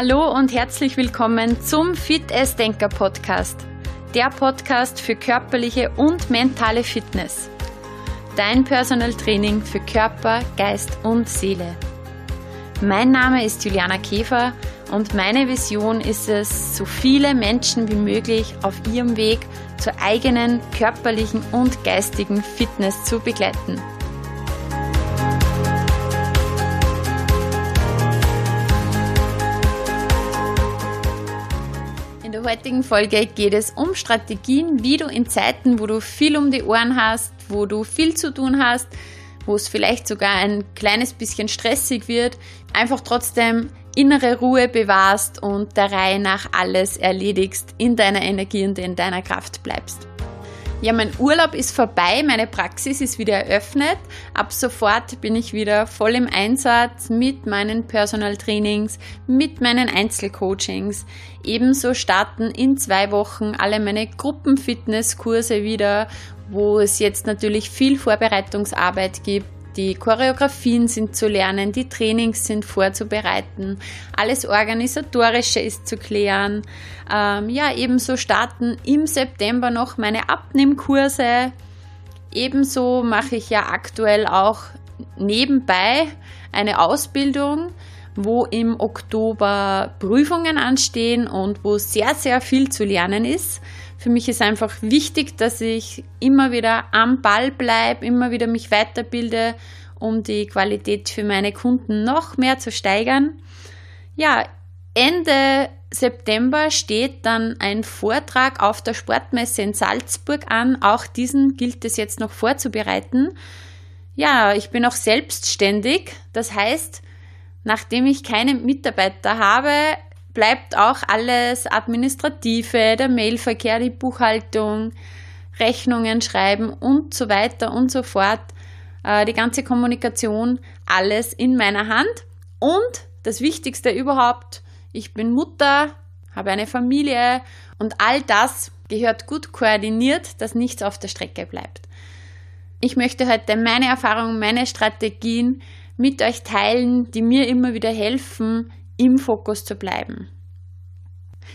Hallo und herzlich willkommen zum Fit as Denker Podcast. Der Podcast für körperliche und mentale Fitness. Dein Personal Training für Körper, Geist und Seele. Mein Name ist Juliana Käfer und meine Vision ist es, so viele Menschen wie möglich auf ihrem Weg zur eigenen körperlichen und geistigen Fitness zu begleiten. Heutigen Folge geht es um Strategien, wie du in Zeiten, wo du viel um die Ohren hast, wo du viel zu tun hast, wo es vielleicht sogar ein kleines bisschen stressig wird, einfach trotzdem innere Ruhe bewahrst und der Reihe nach alles erledigst, in deiner Energie und in deiner Kraft bleibst. Ja, mein Urlaub ist vorbei, meine Praxis ist wieder eröffnet. Ab sofort bin ich wieder voll im Einsatz mit meinen Personal Trainings, mit meinen Einzelcoachings. Ebenso starten in zwei Wochen alle meine Gruppenfitnesskurse wieder, wo es jetzt natürlich viel Vorbereitungsarbeit gibt die Choreografien sind zu lernen, die Trainings sind vorzubereiten, alles Organisatorische ist zu klären. Ähm, ja, ebenso starten im September noch meine Abnehmkurse. Ebenso mache ich ja aktuell auch nebenbei eine Ausbildung, wo im Oktober Prüfungen anstehen und wo sehr, sehr viel zu lernen ist. Für mich ist einfach wichtig, dass ich immer wieder am Ball bleibe, immer wieder mich weiterbilde, um die Qualität für meine Kunden noch mehr zu steigern. Ja, Ende September steht dann ein Vortrag auf der Sportmesse in Salzburg an. Auch diesen gilt es jetzt noch vorzubereiten. Ja, ich bin auch selbstständig. Das heißt, nachdem ich keine Mitarbeiter habe, bleibt auch alles Administrative, der Mailverkehr, die Buchhaltung, Rechnungen schreiben und so weiter und so fort. Äh, die ganze Kommunikation, alles in meiner Hand. Und das Wichtigste überhaupt, ich bin Mutter, habe eine Familie und all das gehört gut koordiniert, dass nichts auf der Strecke bleibt. Ich möchte heute meine Erfahrungen, meine Strategien mit euch teilen, die mir immer wieder helfen, im Fokus zu bleiben.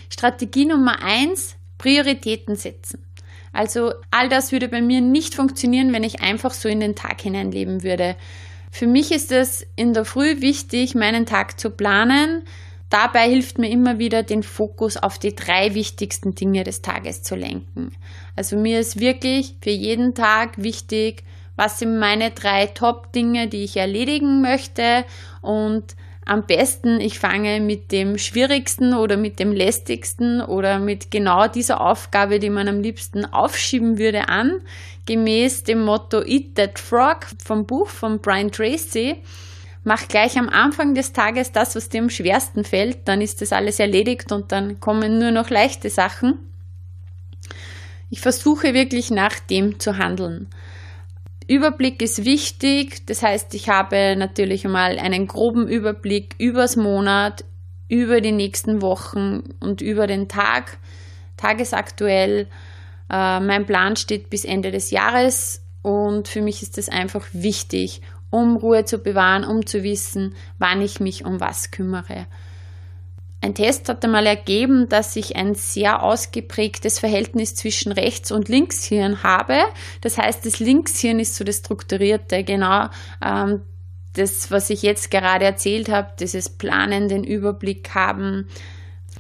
Strategie Nummer eins: Prioritäten setzen. Also all das würde bei mir nicht funktionieren, wenn ich einfach so in den Tag hineinleben würde. Für mich ist es in der Früh wichtig, meinen Tag zu planen. Dabei hilft mir immer wieder, den Fokus auf die drei wichtigsten Dinge des Tages zu lenken. Also mir ist wirklich für jeden Tag wichtig, was sind meine drei Top-Dinge, die ich erledigen möchte und am besten, ich fange mit dem schwierigsten oder mit dem lästigsten oder mit genau dieser Aufgabe, die man am liebsten aufschieben würde, an, gemäß dem Motto Eat That Frog vom Buch von Brian Tracy. Mach gleich am Anfang des Tages das, was dir am schwersten fällt, dann ist das alles erledigt und dann kommen nur noch leichte Sachen. Ich versuche wirklich nach dem zu handeln. Überblick ist wichtig. Das heißt, ich habe natürlich mal einen groben Überblick übers Monat, über die nächsten Wochen und über den Tag, tagesaktuell. Äh, mein Plan steht bis Ende des Jahres und für mich ist es einfach wichtig, um Ruhe zu bewahren, um zu wissen, wann ich mich um was kümmere. Ein Test hat einmal ergeben, dass ich ein sehr ausgeprägtes Verhältnis zwischen Rechts- und Linkshirn habe. Das heißt, das Linkshirn ist so das Strukturierte, genau ähm, das, was ich jetzt gerade erzählt habe, dieses Planen, den Überblick haben.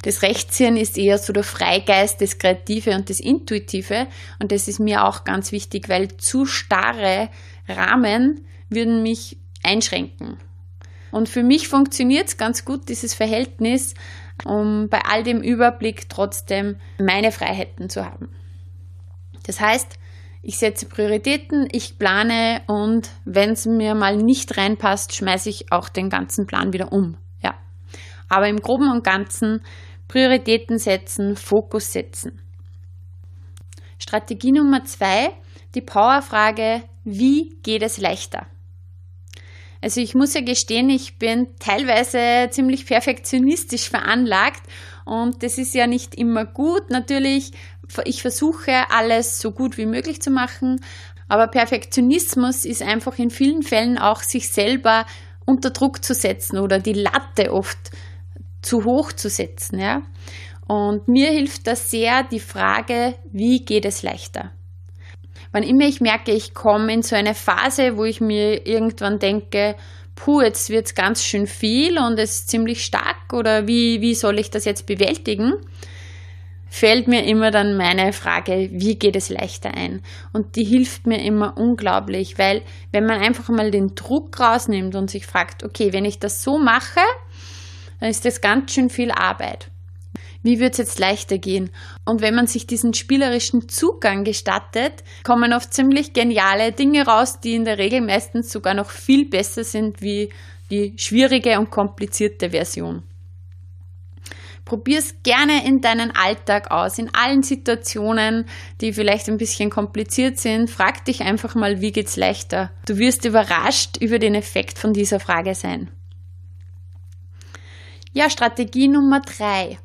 Das Rechtshirn ist eher so der Freigeist, das Kreative und das Intuitive. Und das ist mir auch ganz wichtig, weil zu starre Rahmen würden mich einschränken. Und für mich funktioniert es ganz gut, dieses Verhältnis, um bei all dem Überblick trotzdem meine Freiheiten zu haben. Das heißt, ich setze Prioritäten, ich plane und wenn es mir mal nicht reinpasst, schmeiße ich auch den ganzen Plan wieder um. Ja. Aber im Groben und Ganzen Prioritäten setzen, Fokus setzen. Strategie Nummer zwei, die Powerfrage, wie geht es leichter? Also ich muss ja gestehen, ich bin teilweise ziemlich perfektionistisch veranlagt und das ist ja nicht immer gut. Natürlich, ich versuche alles so gut wie möglich zu machen, aber Perfektionismus ist einfach in vielen Fällen auch sich selber unter Druck zu setzen oder die Latte oft zu hoch zu setzen, ja. Und mir hilft das sehr die Frage, wie geht es leichter? Wann immer ich merke, ich komme in so eine Phase, wo ich mir irgendwann denke, puh, jetzt wird es ganz schön viel und es ist ziemlich stark oder wie, wie soll ich das jetzt bewältigen? fällt mir immer dann meine Frage, wie geht es leichter ein? Und die hilft mir immer unglaublich, weil wenn man einfach mal den Druck rausnimmt und sich fragt, okay, wenn ich das so mache, dann ist das ganz schön viel Arbeit. Wie wird es jetzt leichter gehen? Und wenn man sich diesen spielerischen Zugang gestattet, kommen oft ziemlich geniale Dinge raus, die in der Regel meistens sogar noch viel besser sind wie die schwierige und komplizierte Version. Probier es gerne in deinen Alltag aus, in allen Situationen, die vielleicht ein bisschen kompliziert sind. Frag dich einfach mal, wie geht's leichter? Du wirst überrascht über den Effekt von dieser Frage sein. Ja, Strategie Nummer drei.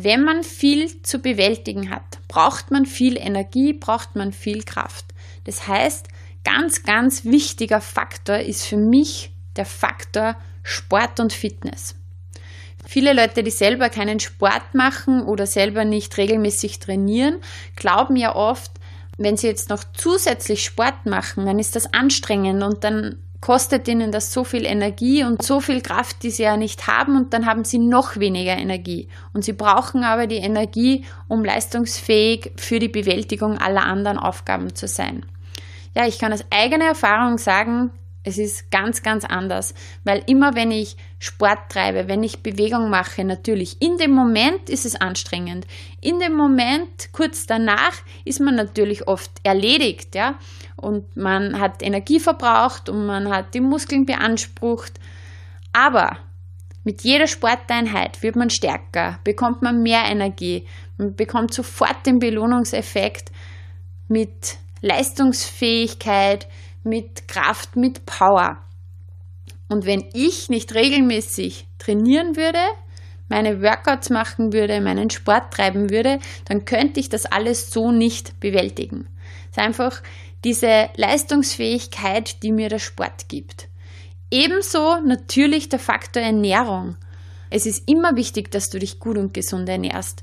Wenn man viel zu bewältigen hat, braucht man viel Energie, braucht man viel Kraft. Das heißt, ganz, ganz wichtiger Faktor ist für mich der Faktor Sport und Fitness. Viele Leute, die selber keinen Sport machen oder selber nicht regelmäßig trainieren, glauben ja oft, wenn sie jetzt noch zusätzlich Sport machen, dann ist das anstrengend und dann kostet ihnen das so viel Energie und so viel Kraft, die sie ja nicht haben und dann haben sie noch weniger Energie. Und sie brauchen aber die Energie, um leistungsfähig für die Bewältigung aller anderen Aufgaben zu sein. Ja, ich kann aus eigener Erfahrung sagen, es ist ganz, ganz anders, weil immer wenn ich Sport treibe, wenn ich Bewegung mache, natürlich, in dem Moment ist es anstrengend. In dem Moment, kurz danach, ist man natürlich oft erledigt, ja, und man hat Energie verbraucht und man hat die Muskeln beansprucht. Aber mit jeder Sporteinheit wird man stärker, bekommt man mehr Energie, man bekommt sofort den Belohnungseffekt mit Leistungsfähigkeit, mit Kraft, mit Power. Und wenn ich nicht regelmäßig trainieren würde, meine Workouts machen würde, meinen Sport treiben würde, dann könnte ich das alles so nicht bewältigen. Es ist einfach diese Leistungsfähigkeit, die mir der Sport gibt. Ebenso natürlich der Faktor Ernährung. Es ist immer wichtig, dass du dich gut und gesund ernährst.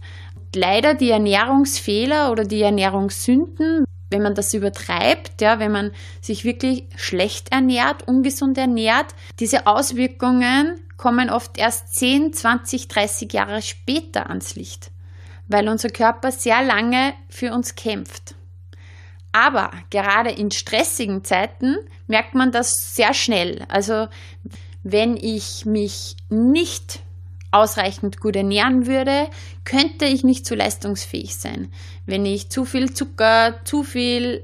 Leider die Ernährungsfehler oder die Ernährungssünden, wenn man das übertreibt, ja, wenn man sich wirklich schlecht ernährt, ungesund ernährt, diese Auswirkungen kommen oft erst 10, 20, 30 Jahre später ans Licht, weil unser Körper sehr lange für uns kämpft. Aber gerade in stressigen Zeiten merkt man das sehr schnell. Also wenn ich mich nicht ausreichend gut ernähren würde, könnte ich nicht so leistungsfähig sein. Wenn ich zu viel Zucker, zu viel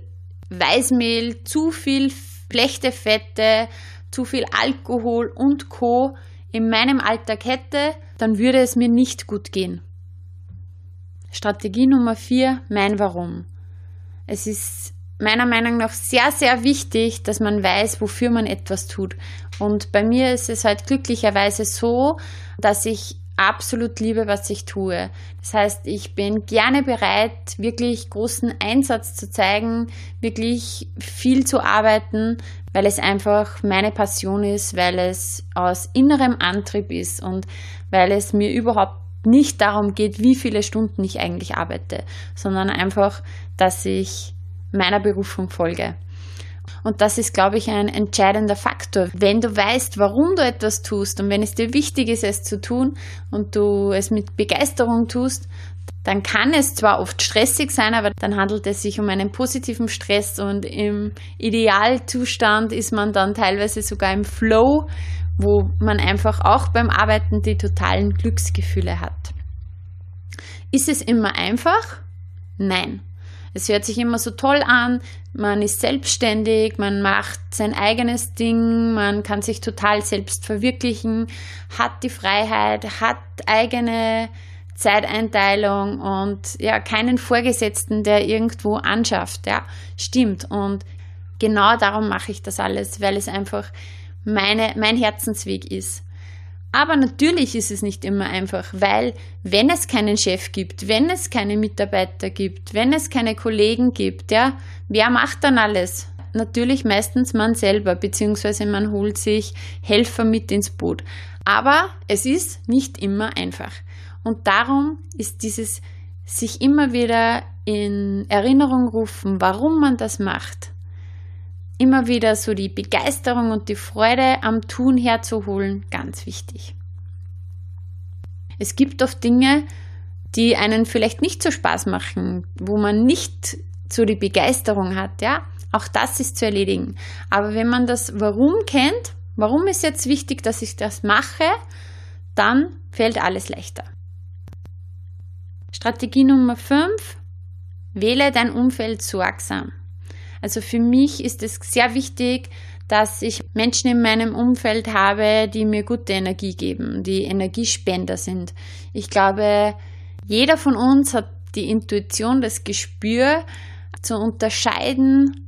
Weißmehl, zu viel schlechte Fette, zu viel Alkohol und Co. in meinem Alltag hätte, dann würde es mir nicht gut gehen. Strategie Nummer 4, mein Warum. Es ist meiner Meinung nach sehr, sehr wichtig, dass man weiß, wofür man etwas tut. Und bei mir ist es halt glücklicherweise so, dass ich absolut liebe, was ich tue. Das heißt, ich bin gerne bereit, wirklich großen Einsatz zu zeigen, wirklich viel zu arbeiten, weil es einfach meine Passion ist, weil es aus innerem Antrieb ist und weil es mir überhaupt nicht darum geht, wie viele Stunden ich eigentlich arbeite, sondern einfach, dass ich meiner Berufung folge. Und das ist, glaube ich, ein entscheidender Faktor. Wenn du weißt, warum du etwas tust und wenn es dir wichtig ist, es zu tun und du es mit Begeisterung tust, dann kann es zwar oft stressig sein, aber dann handelt es sich um einen positiven Stress und im Idealzustand ist man dann teilweise sogar im Flow, wo man einfach auch beim Arbeiten die totalen Glücksgefühle hat. Ist es immer einfach? Nein. Es hört sich immer so toll an, man ist selbstständig, man macht sein eigenes Ding, man kann sich total selbst verwirklichen, hat die Freiheit, hat eigene Zeiteinteilung und ja, keinen Vorgesetzten, der irgendwo anschafft, ja, stimmt. Und genau darum mache ich das alles, weil es einfach meine, mein Herzensweg ist. Aber natürlich ist es nicht immer einfach, weil wenn es keinen Chef gibt, wenn es keine Mitarbeiter gibt, wenn es keine Kollegen gibt, ja, wer macht dann alles? natürlich meistens man selber, beziehungsweise man holt sich Helfer mit ins Boot. Aber es ist nicht immer einfach. Und darum ist dieses sich immer wieder in Erinnerung rufen, warum man das macht, immer wieder so die Begeisterung und die Freude am Tun herzuholen, ganz wichtig. Es gibt oft Dinge, die einen vielleicht nicht so Spaß machen, wo man nicht so die Begeisterung hat, ja. Auch das ist zu erledigen. Aber wenn man das Warum kennt, warum ist jetzt wichtig, dass ich das mache, dann fällt alles leichter. Strategie Nummer 5. Wähle dein Umfeld sorgsam. Also für mich ist es sehr wichtig, dass ich Menschen in meinem Umfeld habe, die mir gute Energie geben, die Energiespender sind. Ich glaube, jeder von uns hat die Intuition, das Gespür zu unterscheiden,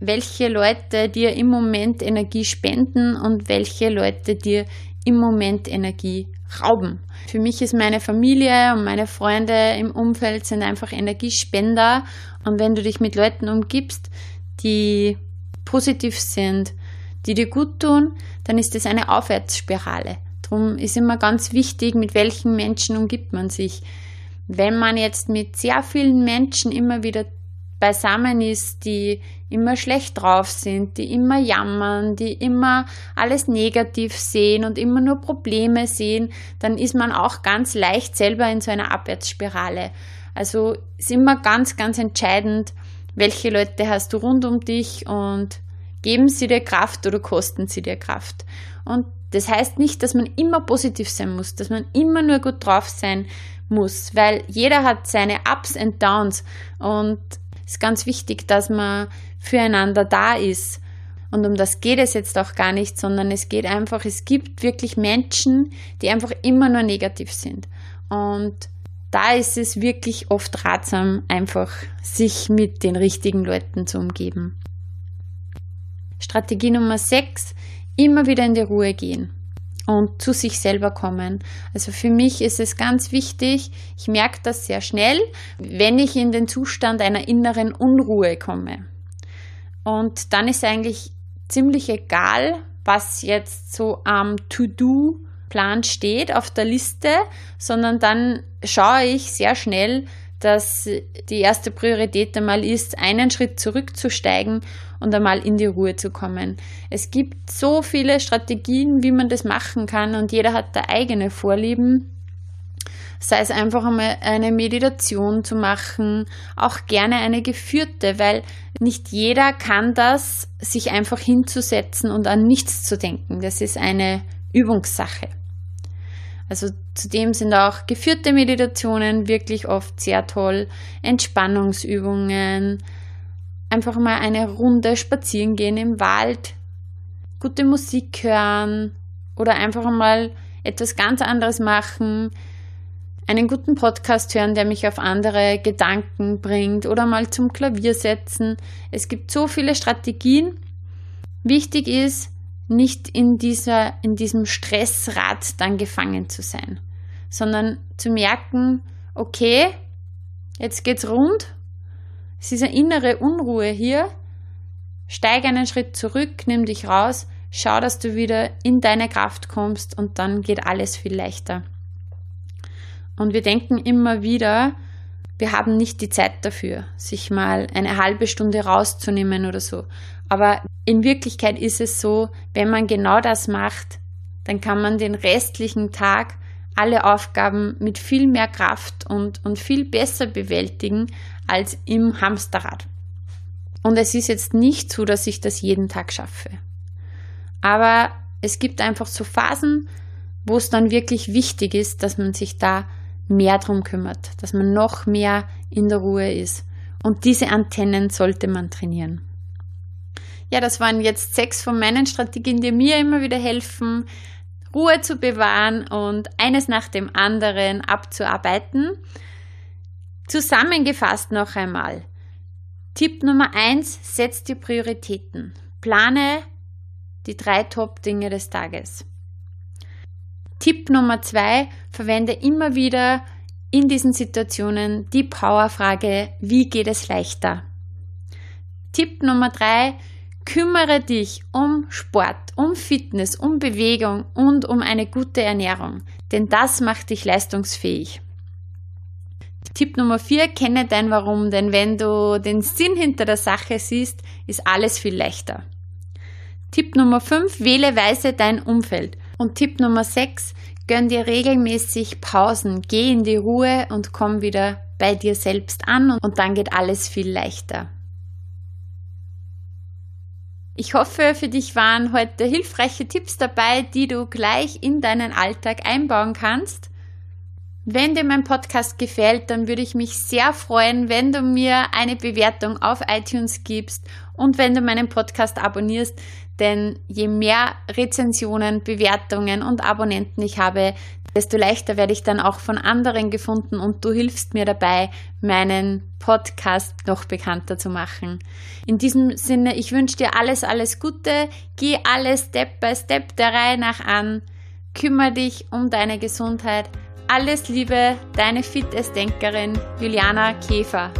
welche Leute dir im Moment Energie spenden und welche Leute dir im Moment Energie rauben. Für mich ist meine Familie und meine Freunde im Umfeld sind einfach Energiespender und wenn du dich mit Leuten umgibst, die positiv sind, die dir gut tun, dann ist es eine Aufwärtsspirale. Darum ist immer ganz wichtig, mit welchen Menschen umgibt man sich. Wenn man jetzt mit sehr vielen Menschen immer wieder beisammen ist, die immer schlecht drauf sind, die immer jammern, die immer alles negativ sehen und immer nur Probleme sehen, dann ist man auch ganz leicht selber in so einer Abwärtsspirale. Also ist immer ganz, ganz entscheidend, welche Leute hast du rund um dich und geben sie dir Kraft oder kosten sie dir Kraft. Und das heißt nicht, dass man immer positiv sein muss, dass man immer nur gut drauf sein muss, weil jeder hat seine Ups und Downs und ist ganz wichtig, dass man füreinander da ist. Und um das geht es jetzt auch gar nicht, sondern es geht einfach, es gibt wirklich Menschen, die einfach immer nur negativ sind. Und da ist es wirklich oft ratsam, einfach sich mit den richtigen Leuten zu umgeben. Strategie Nummer 6, immer wieder in die Ruhe gehen und zu sich selber kommen. Also für mich ist es ganz wichtig, ich merke das sehr schnell, wenn ich in den Zustand einer inneren Unruhe komme. Und dann ist eigentlich ziemlich egal, was jetzt so am To-Do-Plan steht auf der Liste, sondern dann schaue ich sehr schnell, dass die erste Priorität einmal ist, einen Schritt zurückzusteigen und einmal in die Ruhe zu kommen. Es gibt so viele Strategien, wie man das machen kann und jeder hat da eigene Vorlieben. Sei es einfach einmal eine Meditation zu machen, auch gerne eine geführte, weil nicht jeder kann das, sich einfach hinzusetzen und an nichts zu denken. Das ist eine Übungssache. Also zudem sind auch geführte Meditationen wirklich oft sehr toll, Entspannungsübungen, einfach mal eine Runde spazieren gehen im Wald, gute Musik hören. Oder einfach mal etwas ganz anderes machen, einen guten Podcast hören, der mich auf andere Gedanken bringt. Oder mal zum Klavier setzen. Es gibt so viele Strategien. Wichtig ist, nicht in, dieser, in diesem Stressrad dann gefangen zu sein, sondern zu merken, okay, jetzt geht's rund, es ist eine innere Unruhe hier, steig einen Schritt zurück, nimm dich raus, schau, dass du wieder in deine Kraft kommst und dann geht alles viel leichter. Und wir denken immer wieder, wir haben nicht die Zeit dafür, sich mal eine halbe Stunde rauszunehmen oder so. Aber in Wirklichkeit ist es so, wenn man genau das macht, dann kann man den restlichen Tag alle Aufgaben mit viel mehr Kraft und, und viel besser bewältigen als im Hamsterrad. Und es ist jetzt nicht so, dass ich das jeden Tag schaffe. Aber es gibt einfach so Phasen, wo es dann wirklich wichtig ist, dass man sich da mehr drum kümmert, dass man noch mehr in der Ruhe ist. Und diese Antennen sollte man trainieren. Ja, das waren jetzt sechs von meinen Strategien, die mir immer wieder helfen, Ruhe zu bewahren und eines nach dem anderen abzuarbeiten. Zusammengefasst noch einmal. Tipp Nummer eins: setz die Prioritäten. Plane die drei Top-Dinge des Tages. Tipp Nummer zwei: verwende immer wieder in diesen Situationen die Powerfrage, wie geht es leichter? Tipp Nummer drei: Kümmere dich um Sport, um Fitness, um Bewegung und um eine gute Ernährung, denn das macht dich leistungsfähig. Tipp Nummer 4, kenne dein Warum, denn wenn du den Sinn hinter der Sache siehst, ist alles viel leichter. Tipp Nummer 5, wähle weise dein Umfeld. Und Tipp Nummer 6, gönn dir regelmäßig Pausen, geh in die Ruhe und komm wieder bei dir selbst an und dann geht alles viel leichter. Ich hoffe, für dich waren heute hilfreiche Tipps dabei, die du gleich in deinen Alltag einbauen kannst. Wenn dir mein Podcast gefällt, dann würde ich mich sehr freuen, wenn du mir eine Bewertung auf iTunes gibst und wenn du meinen Podcast abonnierst, denn je mehr Rezensionen, Bewertungen und Abonnenten ich habe, desto leichter werde ich dann auch von anderen gefunden und du hilfst mir dabei, meinen Podcast noch bekannter zu machen. In diesem Sinne, ich wünsche dir alles, alles Gute, geh alles Step by Step der Reihe nach an, kümmere dich um deine Gesundheit, alles Liebe, deine Fitnessdenkerin Juliana Käfer.